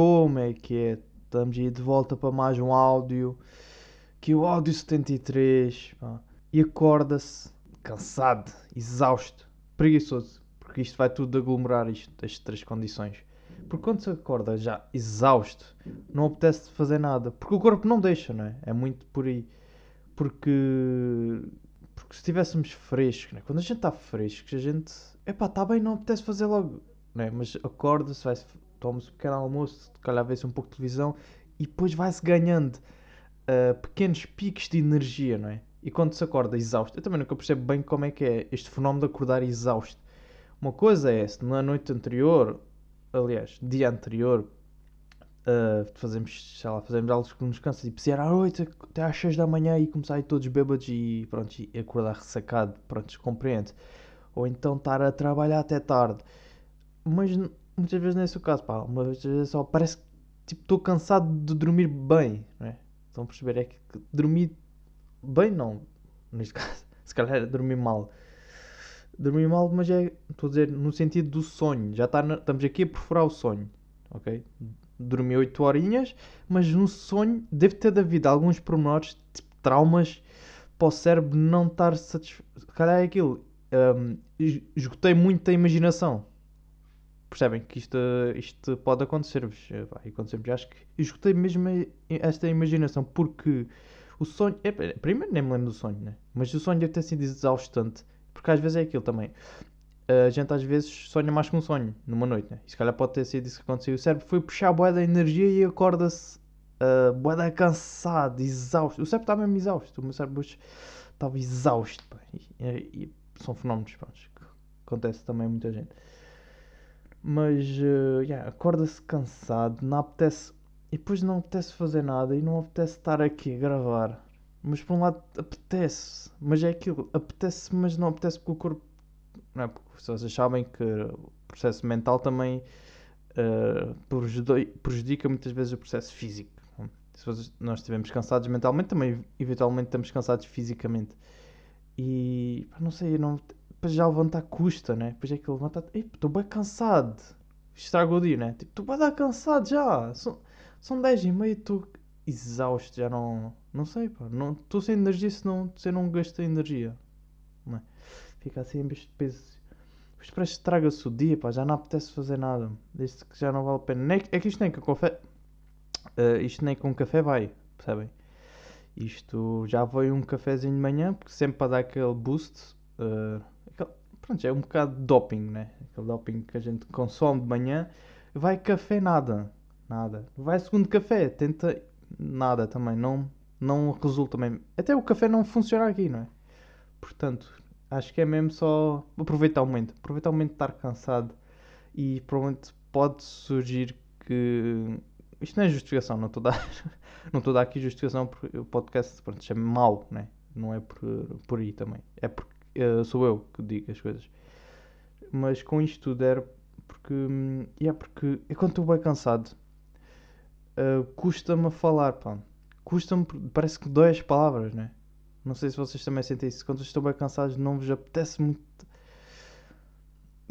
como é que é? Estamos aí de volta para mais um áudio. Que o áudio 73. Pá. E acorda-se cansado, exausto, preguiçoso. Porque isto vai tudo aglomerar isto, estas três condições. Porque quando se acorda já exausto, não apetece fazer nada. Porque o corpo não deixa, não é? É muito por aí. Porque. Porque se estivéssemos frescos, né? quando a gente está fresco, a gente. Epá, está bem, não apetece fazer logo. Né? Mas acorda-se, vai-se toma-se um pequeno almoço, se calhar vê-se um pouco de televisão e depois vai-se ganhando uh, pequenos picos de energia, não é? E quando se acorda exausto, eu também nunca percebo bem como é que é este fenómeno de acordar exausto. Uma coisa é se na noite anterior, aliás, dia anterior, uh, fazemos, sei lá, fazemos algo que nos cansa, tipo, se era à noite até às 6 da manhã e começar aí todos bêbados e pronto, e acordar ressacado, pronto, compreende. Ou então estar a trabalhar até tarde. Mas muitas vezes não é esse o caso, pá. Muitas só parece que tipo, estou cansado de dormir bem, não é? Estão a perceber? É que, que dormir bem, não. Neste caso, se calhar dormir mal. Dormir mal, mas é, estou a dizer, no sentido do sonho. Já está na, estamos aqui a perfurar o sonho, ok? Dormi 8 horinhas, mas no sonho deve ter havido alguns pormenores, tipo traumas, para o cérebro não estar satisfeito. Se calhar é aquilo. Um, esgotei muito a imaginação percebem que isto, isto pode acontecer-vos. Eh, acontecer Acho que escutei mesmo esta imaginação, porque o sonho. É, primeiro nem me lembro do sonho, né? Mas o sonho deve ter sido exaustante. Porque às vezes é aquilo também. A gente às vezes sonha mais que um sonho numa noite, né? E se calhar pode ter sido isso que aconteceu. O cérebro foi puxar a boia da energia e acorda-se uh, boeda cansado, exausto. O cérebro está mesmo exausto. O meu cérebro estava exausto. E, e, e, são fenómenos pronto, que acontece também a muita gente. Mas uh, yeah, acorda-se cansado, não apetece. E depois não apetece fazer nada e não apetece estar aqui a gravar. Mas por um lado apetece, mas é aquilo, apetece, mas não apetece porque o corpo. Não é? Porque vocês sabem que o processo mental também uh, prejudica muitas vezes o processo físico. Se nós estivermos cansados mentalmente, também eventualmente estamos cansados fisicamente. E não sei, não, depois já levantar custa, né? Depois é que levantar, estou bem cansado. Estraga o dia, né? Tipo, estou bem dar cansado já. São, são 10 e meia, estou exausto, já não. Não sei, pá. Estou sem energia se não, não gastei energia. Não é? Fica assim vez de peso. Depois parece que estraga-se o dia, pá. Já não apetece fazer nada. Desde que já não vale a pena. Nem, é que isto nem com café. Uh, isto nem com café vai, percebem? Isto já veio um cafezinho de manhã, porque sempre para dar aquele boost. Uh, pronto, é um bocado de doping, né? Aquele doping que a gente consome de manhã. Vai café, nada. Nada. Vai segundo café, tenta nada também. Não, não resulta mesmo. Até o café não funciona aqui, não é? Portanto, acho que é mesmo só aproveitar o momento. Aproveitar o momento de estar cansado. E provavelmente pode surgir que. Isto não é justificação, não estou a dar, não estou a dar aqui justificação porque o podcast pronto, é mau, né? não é por, por aí também. É porque uh, sou eu que digo as coisas. Mas com isto tudo era porque. É porque é quando estou bem cansado, uh, custa-me a falar, pá. Custa-me, parece que dói as palavras, né? Não sei se vocês também sentem isso. Quando estou bem cansado, não vos apetece muito.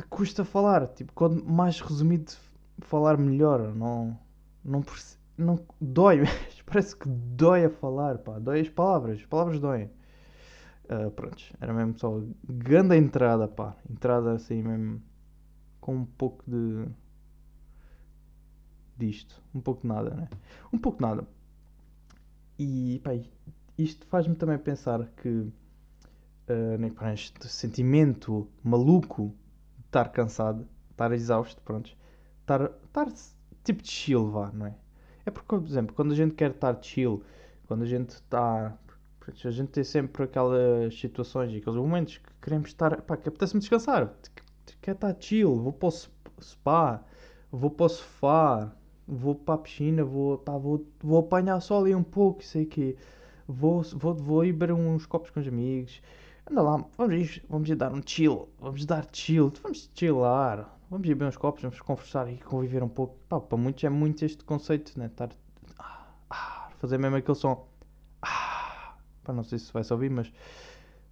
Custa falar, tipo, quando mais resumido falar melhor, não. Não, não dói, parece que dói a falar, pá, dói as palavras, as palavras doem. Uh, prontos, era mesmo só grande entrada, pá. Entrada assim mesmo com um pouco de disto, um pouco de nada, né? Um pouco de nada. E pá, isto faz-me também pensar que uh, né, pá, este sentimento maluco de estar cansado, estar exausto, pronto, estar, estar tipo de chill, vá, não é? É porque, por exemplo, quando a gente quer estar chill, quando a gente está a gente tem sempre aquelas situações e aqueles momentos que queremos estar, pá, que apetece-me descansar, quer estar chill, vou para o spa, vou para o sofá, vou para a piscina, vou, pá, vou, vou apanhar só ali um pouco, sei que vou, vou, vou ir beber uns copos com os amigos, anda lá, vamos ir, vamos ir dar um chill, vamos dar chill, vamos chillar, vamos ir beber uns copos, vamos conversar e conviver um pouco. Pá, para muitos é muito este conceito, né? Estar, ah, ah, fazer mesmo aquele som. Ah, Pá, não sei se vai-se ouvir, mas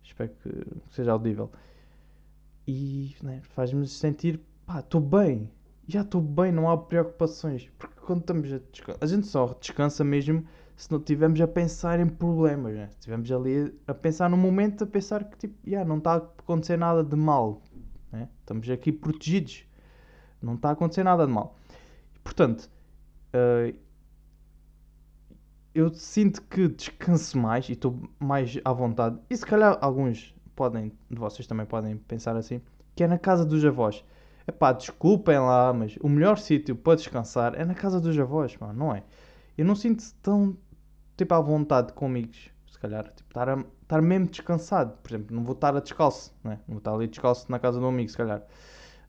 espero que seja audível. E né, faz-me sentir, pá, estou bem. já estou bem, não há preocupações. Porque quando estamos a descansar, a gente só descansa mesmo se não estivermos a pensar em problemas, né? Se estivermos ali a pensar no momento, a pensar que tipo, yeah, não está a acontecer nada de mal, né? Estamos aqui protegidos, não está a acontecer nada de mal. Portanto, uh, eu sinto que descanso mais e estou mais à vontade. E se calhar alguns podem, de vocês também podem pensar assim, que é na casa dos avós. Epá, desculpem lá, mas o melhor sítio para descansar é na casa dos avós, mano, não é? Eu não sinto tão tipo, à vontade com amigos, se calhar, tipo, estar, a, estar mesmo descansado. Por exemplo, não vou estar a descalço, né? não vou estar ali descalço na casa um amigo, se calhar.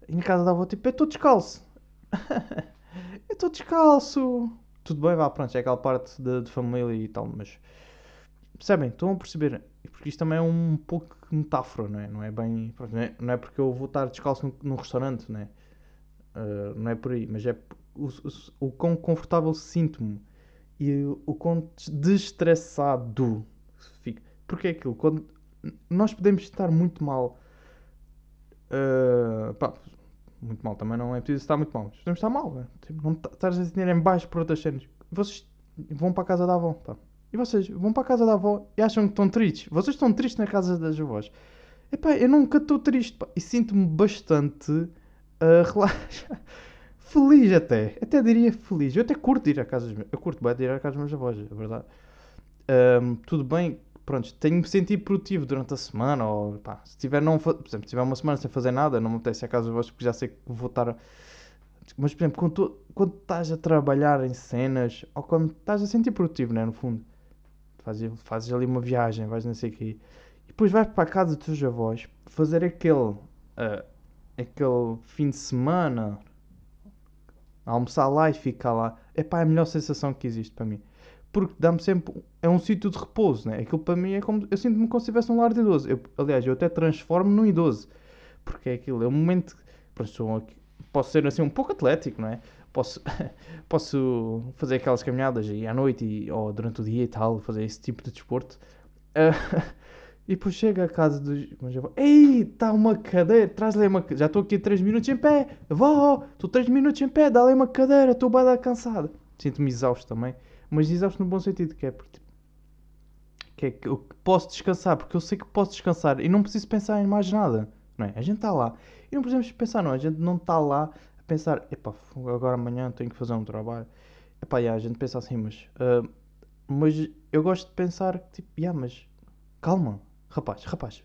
E na casa da avó, tipo, eu estou descalço. eu estou descalço. Tudo bem, vá, pronto, é aquela parte de, de família e tal, mas percebem? Estão a perceber? Porque isto também é um pouco metáfora, não é? Não é bem. Não é, não é porque eu vou estar descalço num, restaurante, não é? Uh, não é por aí, mas é o, o, o quão confortável sinto-me e o quão destressado fica. Porque é aquilo, quando nós podemos estar muito mal. Uh, pá, muito mal também não é preciso estar muito mal. Mas podemos estar mal, né? tipo, não estar a dinheiro em baixo por outras cenas. Vocês vão para a casa da avó, pá. E vocês vão para a casa da avó e acham que estão tristes. Vocês estão tristes na casa das avós. Epá, eu nunca estou triste, pá. E sinto-me bastante uh, feliz até. Até diria feliz. Eu até curto ir à casa dos meus. Eu curto bem de ir à casa dos meus avós, é verdade. Um, tudo bem, pronto, tenho-me sentido produtivo durante a semana. Ou pá, se tiver, não, por exemplo, se tiver uma semana sem fazer nada, não me apetece ir à casa dos avós porque já sei que vou estar. Mas, por exemplo, quando, tu, quando estás a trabalhar em cenas ou quando estás a sentir produtivo, né, no fundo, fazes, fazes ali uma viagem, vais não sei o quê, e depois vais para a casa dos teus avós fazer aquele. Uh, aquele fim de semana, almoçar lá e ficar lá. É pá, é a melhor sensação que existe para mim. Porque dá-me sempre. É um sítio de repouso, né? Aquilo para mim é como. Eu sinto-me como se estivesse um lar de idoso. Eu, aliás, eu até transformo num idoso. Porque é aquilo. É um momento. Posso ser assim um pouco atlético, não é? Posso, posso fazer aquelas caminhadas aí à noite e, ou durante o dia e tal, fazer esse tipo de desporto. Uh, E depois chega a casa dos. Mas eu vou, Ei, está uma cadeira, traz-lhe uma. Já estou aqui 3 minutos em pé, vó, estou 3 minutos em pé, dá-lhe uma cadeira, estou bem cansado. Sinto-me exausto também, mas exausto no bom sentido, que é porque. Que é que eu posso descansar, porque eu sei que posso descansar e não preciso pensar em mais nada, não é? A gente está lá e não precisamos pensar, não, a gente não está lá a pensar, epá, agora amanhã tenho que fazer um trabalho. Epá, yeah, a gente pensa assim, mas. Uh, mas eu gosto de pensar, tipo, yeah, mas calma, rapaz, rapaz,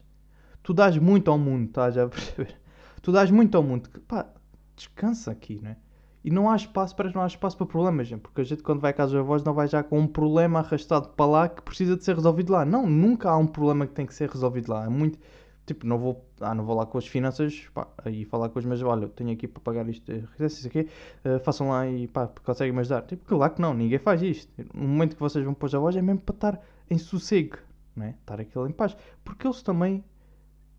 tu dás muito ao mundo, estás a perceber? Tu dás muito ao mundo, pá, descansa aqui, né? E não há espaço para não há espaço para problemas, gente, porque a gente quando vai à casa dos avós não vai já com um problema arrastado para lá que precisa de ser resolvido lá. Não, nunca há um problema que tem que ser resolvido lá. É muito tipo, não vou, ah, não vou lá com as finanças pá, e falar com os meus, olha, tenho aqui para pagar isto, isso aqui, uh, façam lá e pá, conseguem-me ajudar. Tipo, claro que não, ninguém faz isto. No momento que vocês vão para os avós é mesmo para estar em sossego, não é? Estar aquilo em paz. Porque eles também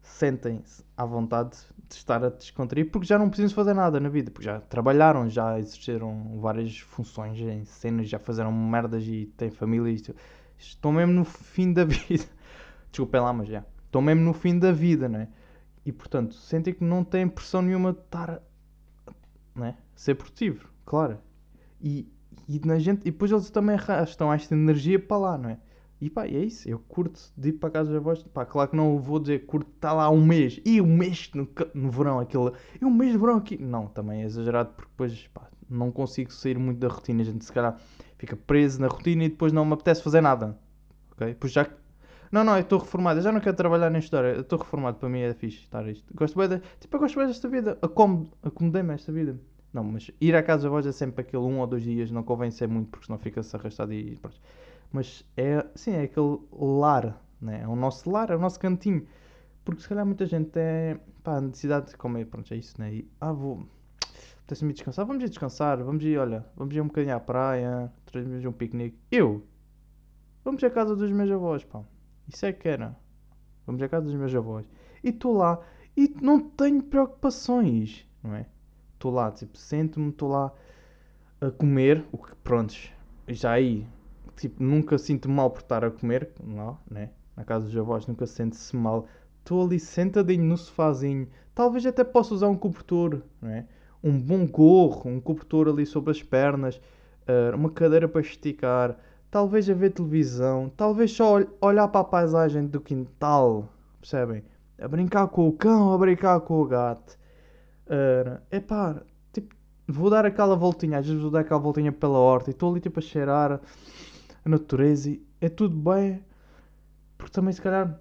sentem-se à vontade de estar a descontrair porque já não precisam fazer nada na vida, porque já trabalharam, já exerceram várias funções em cenas, já fizeram merdas e têm família e estão mesmo no fim da vida. Desculpem lá, mas já. Estão mesmo no fim da vida, não é? E portanto, sentem que não têm pressão nenhuma de estar não é? ser produtivo, claro. E, e, na gente, e depois eles também arrastam esta energia para lá, não é? E pá, é isso. Eu curto de ir para a casa dos avós. Pá, claro que não vou dizer curto está lá um mês. E um mês no, no verão, aquele. E um mês de verão aqui. Não, também é exagerado porque depois pá, não consigo sair muito da rotina. A gente se calhar fica preso na rotina e depois não me apetece fazer nada. Ok? Depois já. Não, não, eu estou reformado. Eu já não quero trabalhar nem estudar. Eu estou reformado. Para mim é fixe estar isto. Gosto bem de... Tipo, eu gosto bem desta vida. Acomodei-me esta vida. Não, mas ir à casa dos avós é sempre aquele um ou dois dias. Não convém ser muito porque senão fica-se arrastado e pronto. Mas é, sim, é aquele lar, né? é o nosso lar, é o nosso cantinho. Porque se calhar muita gente é, pá, necessidade de comer, pronto, é isso, né? E, ah, vou, apetece-me descansar, vamos ir descansar, vamos ir, olha, vamos ir um bocadinho à praia, trazemos um piquenique. Eu? Vamos à casa dos meus avós, pá. Isso é que era. Vamos à casa dos meus avós. E estou lá e não tenho preocupações, não é? Estou lá, tipo, sento-me, estou lá a comer, o que, prontos, já aí tipo, nunca sinto mal por estar a comer, não, né? Na casa dos avós nunca sente-se mal. Estou ali sentadinho no sofazinho. Talvez até possa usar um cobertor, não é? um bom gorro, um cobertor ali sobre as pernas, uh, uma cadeira para esticar, talvez a ver televisão, talvez só ol olhar para a paisagem do quintal, percebem? A brincar com o cão, a brincar com o gato. Uh, epá, tipo, vou dar aquela voltinha, às vezes vou dar aquela voltinha pela horta e estou ali tipo a cheirar a natureza e é tudo bem, porque também se calhar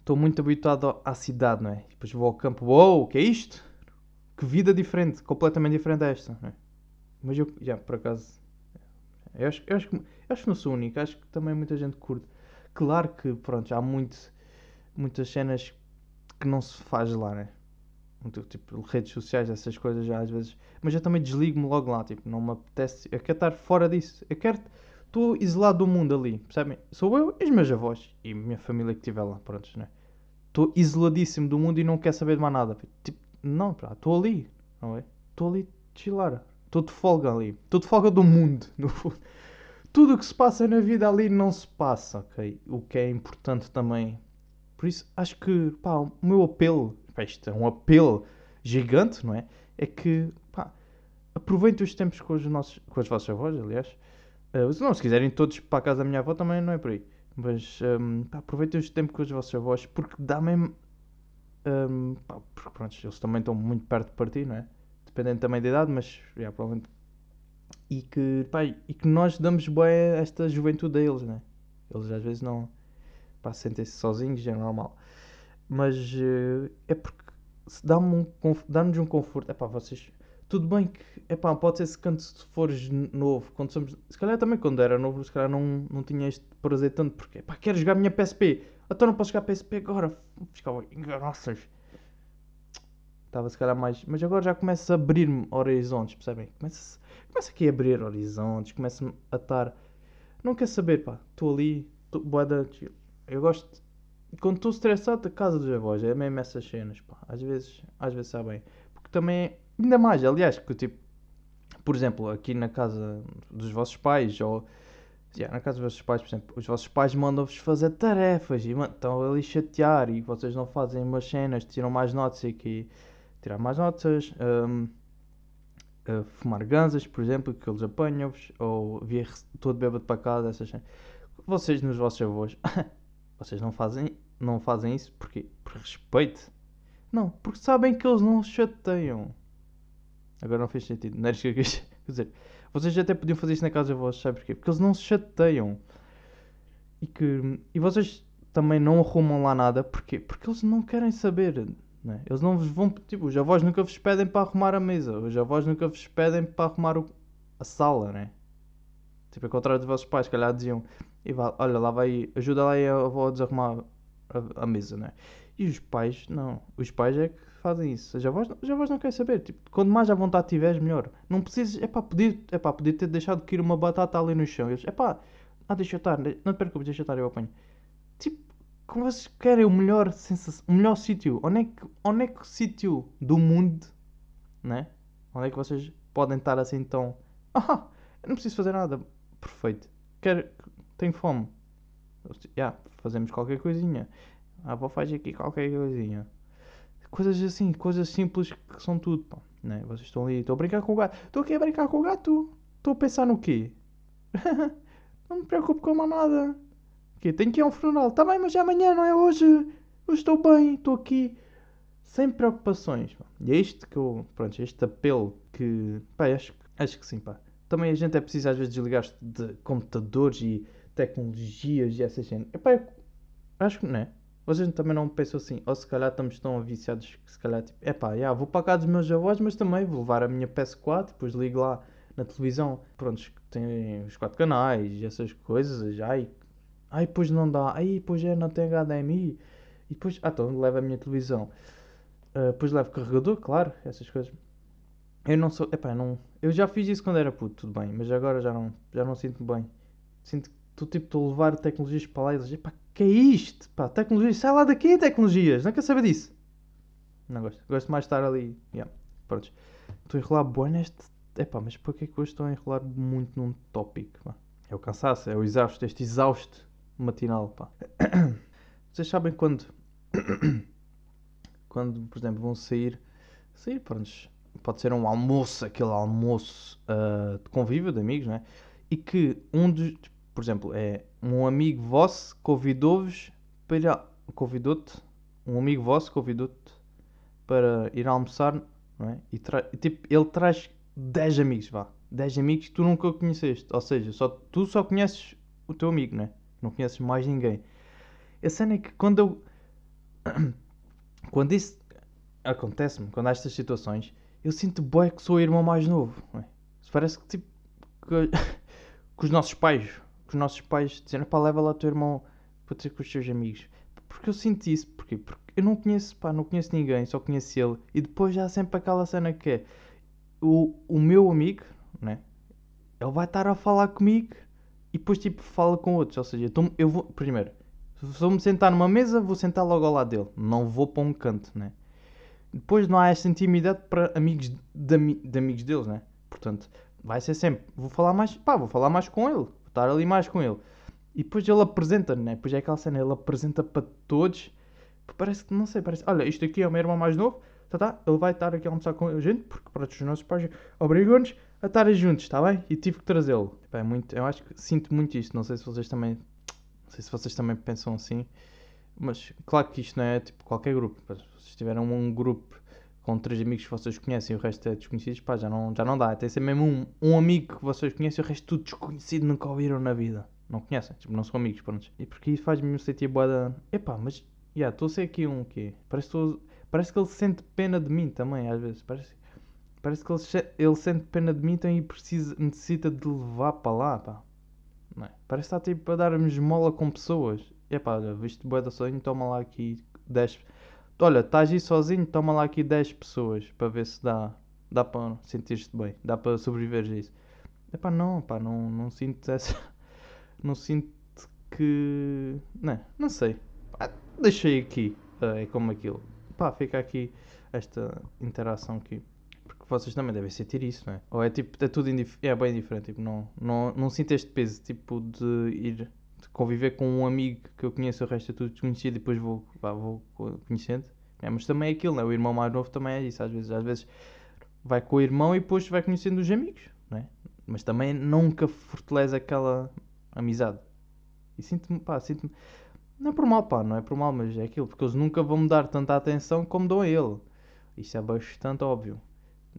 estou muito habituado à cidade, não é? Depois vou ao campo, uou, o que é isto? Que vida diferente, completamente diferente desta, não é? Mas eu, já, por acaso, eu acho, eu, acho que, eu acho que não sou único, acho que também muita gente curte. Claro que, pronto, há muito, muitas cenas que não se faz lá, né? Tipo, redes sociais, essas coisas já às vezes. Mas eu também desligo-me logo lá, tipo, não me apetece. Eu quero estar fora disso. Eu quero. Estou isolado do mundo ali, percebem? Sou eu e os meus avós e minha família que estiver lá, pronto, né? Estou isoladíssimo do mundo e não quero saber de mais nada. Tipo, não, pá, estou ali, não é? Estou ali de chilar. Estou de folga ali. Estou de folga do mundo, no fundo. Tudo o que se passa na vida ali não se passa, ok? O que é importante também. Por isso, acho que, pá, o meu apelo, pá, isto é um apelo gigante, não é? É que, pá, aproveitem os tempos com os nossos, com as vossas avós, aliás. Uh, não, se quiserem todos para a casa da minha avó, também não é por aí. Mas, um, pá, aproveitem os tempos com os vossos avós, porque dá mesmo... Um, pá, porque, pronto, eles também estão muito perto de partir, não é? Dependendo também da idade, mas, já, provavelmente e que, pá, e que nós damos bem a esta juventude a eles, né? Eles às vezes não pá, sentem-se sozinhos, é normal. Mas uh, é porque dá-me um, dá-nos um conforto. É pá, vocês. Tudo bem que, é pá, pode ser se quando fores novo, quando somos. Se calhar também quando era novo, se calhar não, não tinha este prazer tanto, porque, pá, quero jogar a minha PSP. Então não posso jogar PSP agora. Ficava, nossas estava se calhar mais. Mas agora já começa a abrir-me horizontes, percebem? Começa, começa aqui a abrir horizontes, começa a estar. Não quer saber, pá, estou ali, tô, boeda, eu gosto. Quando estou estressado, da casa dos avós, é mesmo essas cenas, pá. Às vezes, às vezes sabem. Porque também, ainda mais, aliás, que tipo, por exemplo, aqui na casa dos vossos pais, ou yeah, na casa dos vossos pais, por exemplo, os vossos pais mandam-vos fazer tarefas e estão ali chatear e vocês não fazem umas cenas, tiram mais notas e que tirar mais notas, um, uh, fumar ganzas, por exemplo, que eles apanham-vos, ou vir todo bêbado para casa, essas Vocês nos vossos avós, vocês não fazem, não fazem isso porque por respeito. Não, porque sabem que eles não chateiam. Agora não fez sentido, não era que eu quis dizer. Vocês até podiam fazer isso na casa dos vossos, sabe porquê? Porque eles não se chateiam. E que e vocês também não arrumam lá nada, porquê? Porque eles não querem saber. Né? Eles não vos vão, tipo, os avós nunca vos pedem para arrumar a mesa, os avós nunca vos pedem para arrumar o, a sala, né? Tipo, ao contrário dos vossos pais, que calhar diziam, e vá, olha, lá vai, ajuda lá a avó a desarrumar a, mesa, né? E os pais, não, os pais é que fazem isso, os avós, os avós não querem saber, tipo, quanto mais à vontade tiveres, melhor. Não precisas, é pá, podia, é pá, podia ter deixado de cair uma batata ali no chão, eles, é pá, ah, deixa eu estar, não te preocupes, deixa eu estar, eu apanho. Tipo, como vocês querem o melhor sensação, o melhor sítio, onde é que, onde é que sítio do mundo, né? Onde é que vocês podem estar assim tão, ah, não preciso fazer nada, perfeito, quero, tenho fome, yeah, fazemos qualquer coisinha, a avó faz aqui qualquer coisinha, coisas assim, coisas simples que são tudo, pá, né? Vocês estão ali, estou a brincar com o gato, estou aqui a brincar com o gato, estou a pensar no quê? não me preocupo com mais nada que tenho que ir a um funeral. Tá bem, mas é amanhã, não é hoje. Eu estou bem, estou aqui. Sem preocupações. E é isto que eu. Pronto, este apelo que. Pá, acho, acho que sim, pá. Também a gente é preciso às vezes desligar-se de computadores e tecnologias e essas cenas. Epá, eu acho que não é. Vocês também não pensam assim, ou se calhar estamos tão viciados que se calhar tipo, epá, já, vou para cá dos meus avós, mas também vou levar a minha PS4, depois ligo lá na televisão, pronto, tem os quatro canais essas coisas, ai, Ai, pois não dá. Ai, pois é, não tem HDMI. E depois, ah, então leva a minha televisão. Uh, depois levo carregador, claro, essas coisas. Eu não sou, epá, não, eu já fiz isso quando era puto, tudo bem, mas agora já não, já não sinto bem. Sinto estou tipo, a levar tecnologias para lá e eles, epá, que é isto? Pá, tecnologias, sai lá daqui tecnologias, não quer saber disso. Não gosto, gosto mais de estar ali, yeah, pronto. Estou a enrolar bom neste, epá, mas porquê que hoje estou a enrolar muito num tópico, pá? É o cansaço, é o exausto, este exausto matinal, pá. Vocês sabem quando, quando, por exemplo, vão sair, sair, pronto, pode ser um almoço, aquele almoço uh, de convívio de amigos, né? E que um dos, por exemplo, é um amigo vosso convidou-vos para convidou-te, um amigo vosso convidou-te para ir almoçar, não é? E, tra... tipo, ele traz 10 amigos, vá, 10 amigos que tu nunca conheceste, ou seja, só, tu só conheces o teu amigo, né? Não conheces mais ninguém. A cena é que quando eu. quando isso acontece-me, quando há estas situações, eu sinto bem que sou o irmão mais novo. É? Parece que tipo. Que, que, os nossos pais. Os nossos pais dizem, pá, leva lá o teu irmão para ter com os seus amigos. Porque eu sinto isso. Porquê? Porque eu não conheço, pá, não conheço ninguém, só conheço ele. E depois já há sempre aquela cena que é. O, o meu amigo, né? Ele vai estar a falar comigo e depois tipo fala com outros. Ou seja, eu vou. Primeiro, se eu me sentar numa mesa, vou sentar logo ao lado dele. Não vou para um canto, né? Depois não há essa intimidade para amigos de, de amigos deles, né? Portanto, vai ser sempre. Vou falar mais. Pá, vou falar mais com ele. Estar ali mais com ele. E depois ele apresenta, né? Depois é aquela cena, ele apresenta para todos. Parece que, não sei, parece. Olha, isto aqui é o meu irmão mais novo. Tá, tá, ele vai estar aqui a almoçar com a gente, porque para os nossos pais obrigam-nos a estarem juntos, está bem? E tive que trazê-lo. É muito, eu acho que sinto muito isto. Não sei se vocês também. Não sei se vocês também pensam assim. Mas claro que isto não é tipo qualquer grupo. Se vocês tiverem um grupo com três amigos que vocês conhecem e o resto é desconhecidos, pá, já não, já não dá. Tem que ser mesmo um, um amigo que vocês conhecem e o resto tudo desconhecido, nunca ouviram na vida. Não conhecem, tipo, não são amigos, pronto. E porque isso faz-me sentir boa Epá, mas, já, yeah, estou a ser aqui um quê? Parece, tô... parece que ele sente pena de mim também, às vezes. Parece, parece que ele, ele sente pena de mim então, e precisa, necessita de levar para lá, pá. Não é? Parece que está tipo a dar-me esmola com pessoas. Epá, viste boa da sonho, toma lá aqui 10. Olha, estás aí sozinho, toma lá aqui 10 pessoas para ver se dá, dá para sentir-te bem, dá para sobreviver a isso. Epá, não, pá, não, não sinto essa. Não sinto que. Não, não sei. Pá, deixei aqui, é como aquilo. Pá, fica aqui esta interação aqui. Porque vocês também devem sentir isso, não é? Ou é tipo, é tudo é bem diferente, tipo, não, não, não sinto este peso, tipo, de ir conviver com um amigo que eu conheço, o resto é tudo desconhecido e depois vou, vá, vou conhecendo. É, mas também é aquilo, né? o irmão mais novo também é isso. Às vezes, às vezes vai com o irmão e depois vai conhecendo os amigos. Né? Mas também nunca fortalece aquela amizade. E sinto-me, pá, sinto-me. Não é por mal, pá, não é por mal, mas é aquilo, porque eles nunca vão me dar tanta atenção como dão a ele. Isto é bastante óbvio.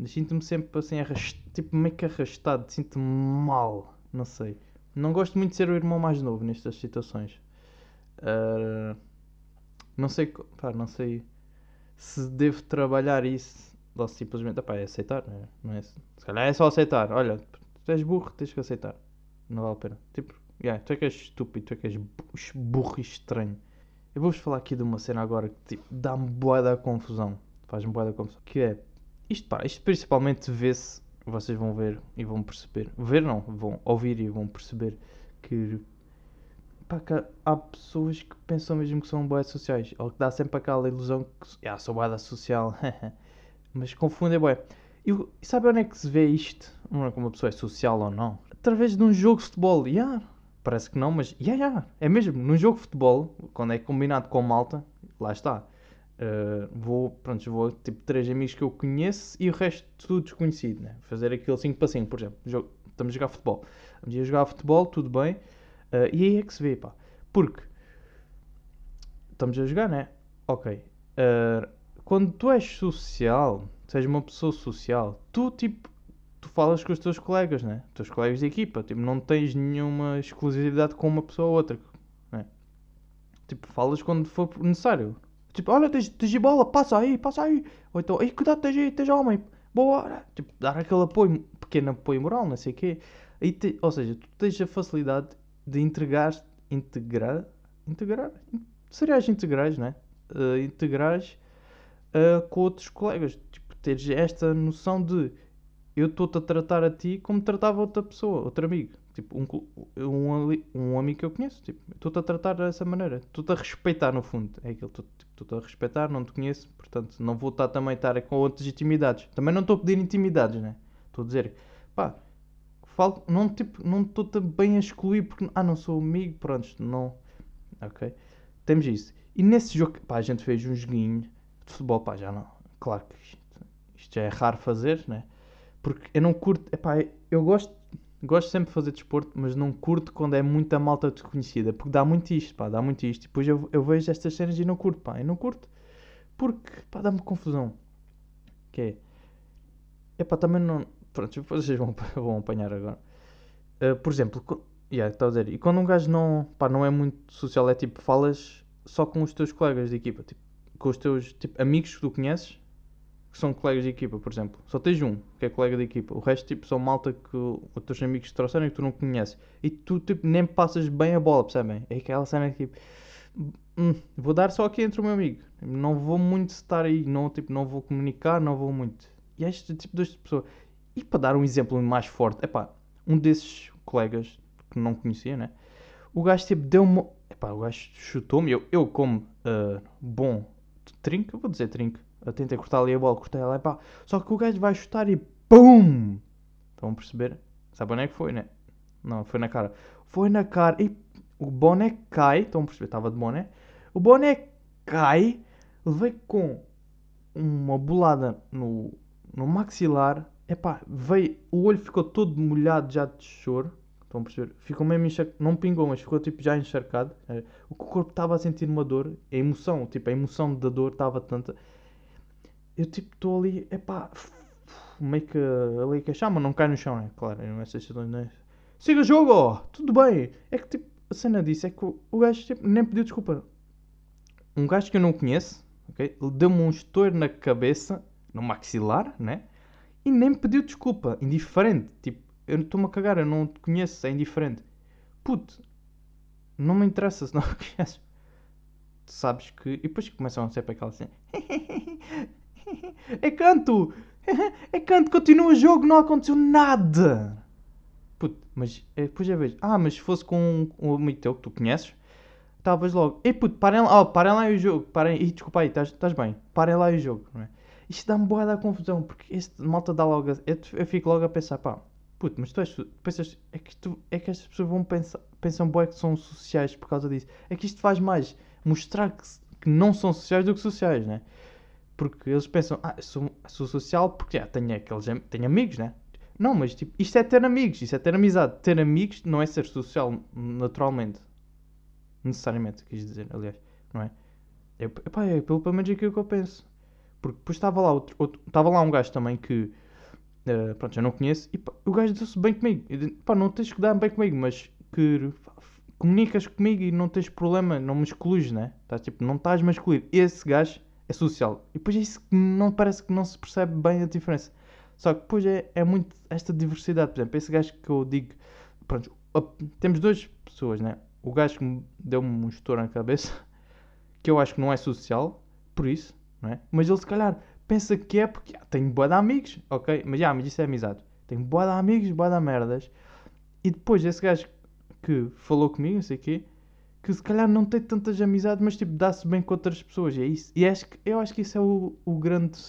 Sinto-me sempre assim, arrast... tipo meio que arrastado, sinto-me mal, não sei. Não gosto muito de ser o irmão mais novo nestas situações. Uh, não sei, pá, não sei se devo trabalhar isso ou simplesmente, pá, é aceitar, não é? Não é? Se calhar é só aceitar. Olha, tu és burro, tens que aceitar. Não vale a pena. Tipo, yeah, tu é que és estúpido, tu é que és burro e estranho. Eu vou-vos falar aqui de uma cena agora que tipo, dá-me boa da confusão. Faz-me boa da confusão. Que é, isto pá, isto principalmente vê-se vocês vão ver e vão perceber. Ver não, vão ouvir e vão perceber que, pá, que há pessoas que pensam mesmo que são boas sociais. Ou que dá sempre aquela ilusão que ah, sou boa social. Mas confundem bem. E, e sabe onde é que se vê isto? Não é como uma pessoa é social ou não? Através de um jogo de futebol. Yeah, parece que não, mas yeah, yeah, é mesmo. Num jogo de futebol, quando é combinado com malta, lá está Uh, vou, pronto, vou tipo três amigos que eu conheço e o resto tudo desconhecido, né? Fazer aquele 5 para 5, por exemplo. Jogo, estamos a jogar futebol. Estamos a jogar futebol, tudo bem. Uh, e aí é que se vê, pá. Porque estamos a jogar, né? Ok. Uh, quando tu és social, seja uma pessoa social, tu tipo tu falas com os teus colegas, né? Os teus colegas de equipa, tipo, não tens nenhuma exclusividade com uma pessoa ou outra, né? Tipo, falas quando for necessário. Tipo, olha, tens, tens bola, passa aí, passa aí. Ou então, ei, cuidado, tens aí, tens homem, boa. Tipo, dar aquele apoio, pequeno apoio moral, não sei o quê. Aí te, ou seja, tu tens a facilidade de integrar, integrar, integrar, cereais integrais, né? Uh, integrares uh, com outros colegas. Tipo, teres esta noção de eu estou-te a tratar a ti como tratava outra pessoa, outro amigo. Tipo, um, um, um amigo que eu conheço, tipo, estou-te a tratar dessa maneira. Estou-te a respeitar, no fundo. É aquilo, estou-te tipo, a respeitar, não te conheço, portanto, não vou estar também estar com outras intimidades. Também não estou a pedir intimidades, né? Estou a dizer, pá, falo, não tipo, não estou bem a excluir porque, ah, não sou amigo, pronto, não. Ok? Temos isso. E nesse jogo, pá, a gente fez um joguinho de futebol, pá, já não. Claro que isto já é raro fazer, né? Porque eu não curto, epá, eu gosto, gosto sempre de fazer desporto, mas não curto quando é muita malta desconhecida, porque dá muito isto, pá, dá muito isto. E depois eu, eu vejo estas cenas e não curto, pá, eu não curto, porque, pá, dá-me confusão. Que é, epá, também não, pronto, vocês vão, vão apanhar agora. Uh, por exemplo, yeah, tá a dizer, e quando um gajo não, pá, não é muito social, é tipo, falas só com os teus colegas de equipa, tipo, com os teus tipo, amigos que tu conheces, que são colegas de equipa, por exemplo. Só tens um que é colega de equipa. O resto tipo, são malta que os teus amigos te trouxeram e que tu não conheces. E tu tipo, nem passas bem a bola, percebem? É aquela cena que tipo. Hum, vou dar só aqui entre o meu amigo. Não vou muito estar aí, não, tipo, não vou comunicar, não vou muito. E é este tipo de pessoa. E para dar um exemplo mais forte, é pá, um desses colegas que não conhecia, né? O gajo tipo deu-me. Epá, o gajo chutou-me. Eu, eu como uh, bom trinco, vou dizer trinco, eu tentei cortar ali a bola, cortei ela pá. Só que o gajo vai chutar e PUM! Estão a perceber? Sabe onde é que foi, né? Não, foi na cara. Foi na cara e o boné cai. Estão a perceber? Estava de boné. O boné cai. Levei com uma bolada no, no maxilar. Epá, veio, o olho ficou todo molhado já de choro. Estão a perceber? Ficou mesmo encharcado. Não pingou, mas ficou tipo já encharcado. O corpo estava a sentir uma dor. A emoção, tipo, a emoção da dor estava tanta eu tipo estou ali, epá, meio que ali que chama não cai no chão, né? Claro, não é situações, né? Siga o jogo, tudo bem. É que tipo, a cena disso é que o, o gajo tipo, nem pediu desculpa. Um gajo que eu não conheço, ok? Deu-me um estouro na cabeça, no maxilar, né? E nem pediu desculpa, indiferente. Tipo, eu estou-me a cagar, eu não te conheço, é indiferente. Puto, não me interessa se não conheces. Tu sabes que. E depois começam a ser para aquela assim. é canto! É canto, continua o jogo, não aconteceu nada! Puto, mas é, depois já vejo. Ah, mas se fosse com um, amigo teu que tu conheces, estavas logo. Ei puto, parem lá, oh, parem lá o jogo. Parem, e, desculpa aí, estás bem. Parem lá o jogo. Não é? Isto dá-me boa da confusão, porque este malta dá logo. Eu, eu, fico logo a pensar, pá, puto, mas tu és. Pensas, é que, tu, é que estas pessoas vão pensar, pensam boé que são sociais por causa disso. É que isto faz mais mostrar que, que não são sociais do que sociais, né? Porque eles pensam, ah, sou, sou social porque já tenho, aqueles, tenho amigos, né? Não, mas tipo, isto é ter amigos, isto é ter amizade. Ter amigos não é ser social naturalmente. Necessariamente, quis dizer, aliás, não é? É, epá, é pelo, menos aquilo que eu penso. Porque depois estava lá, outro, outro, estava lá um gajo também que, uh, pronto, já não conheço, e pá, o gajo deu-se bem comigo. E, pá, não tens que dar bem comigo, mas que comunicas comigo e não tens problema, não me excluís, né? Tá, tipo, não estás a excluir. Esse gajo é social. E depois é isso que não parece que não se percebe bem a diferença. Só que depois é, é muito esta diversidade. Por exemplo, esse gajo que eu digo. Pronto, temos duas pessoas, né? O gajo que deu-me um estouro na cabeça, que eu acho que não é social, por isso, não é? Mas ele se calhar pensa que é porque ah, tenho boa de amigos, ok? Mas já, mas isso é amizade. Tenho boa de amigos, boa de merdas. E depois esse gajo que falou comigo, não sei o quê, que se calhar não tem tantas amizades, mas tipo, dá-se bem com outras pessoas. É isso. E acho que, eu acho que isso é o, o grande,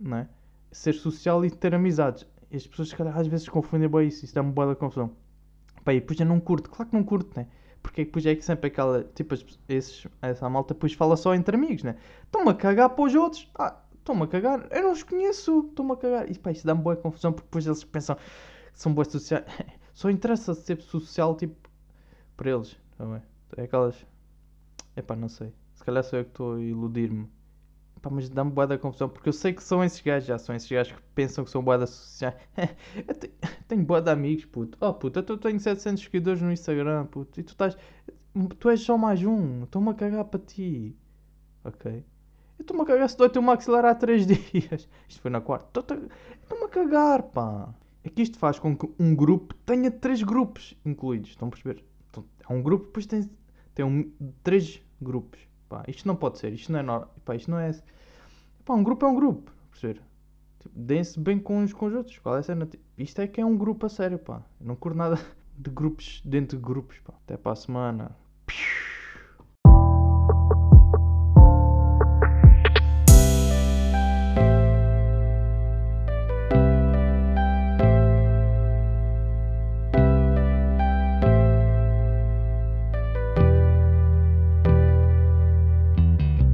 não é? Ser social e ter amizades. E as pessoas, se calhar, às vezes confundem bem isso. Isso dá-me boa da confusão. Pá, e depois eu não curto. Claro que não curto, né? Porque depois é que sempre aquela, tipo, esses, essa malta depois fala só entre amigos, né? Estão-me a cagar para os outros. Ah, estão-me a cagar. Eu não os conheço. Estão-me a cagar. E pá, isso dá-me boa confusão porque depois eles pensam que são boas sociais. Só interessa ser social, tipo, para eles. Tá é aquelas. Epá, não sei. Se calhar sou eu que estou a iludir-me. Epá, mas dá-me boa da confusão porque eu sei que são esses gajos já. São esses gajos que pensam que são boa da eu tenho, boa de amigos, puto. Oh, puto, eu tenho 700 seguidores no Instagram, puto. E tu estás. Tu és só mais um. Estou-me a cagar para ti. Ok? Eu estou-me a cagar se dói teu maxilar há 3 dias. Isto foi na quarta. Estou-me a cagar, pá. É que isto faz com que um grupo tenha 3 grupos incluídos. Estão a perceber? É um grupo, depois tem tem um, três grupos. Pá, isto não pode ser, isto não é normal. Isto não é. Pá, um grupo é um grupo. Perceber? Tipo, Deem-se bem com uns com os outros. Qual é a cena? Tipo, isto é que é um grupo a sério, pá. Eu não curto nada de grupos dentro de grupos, pá. Até para a semana.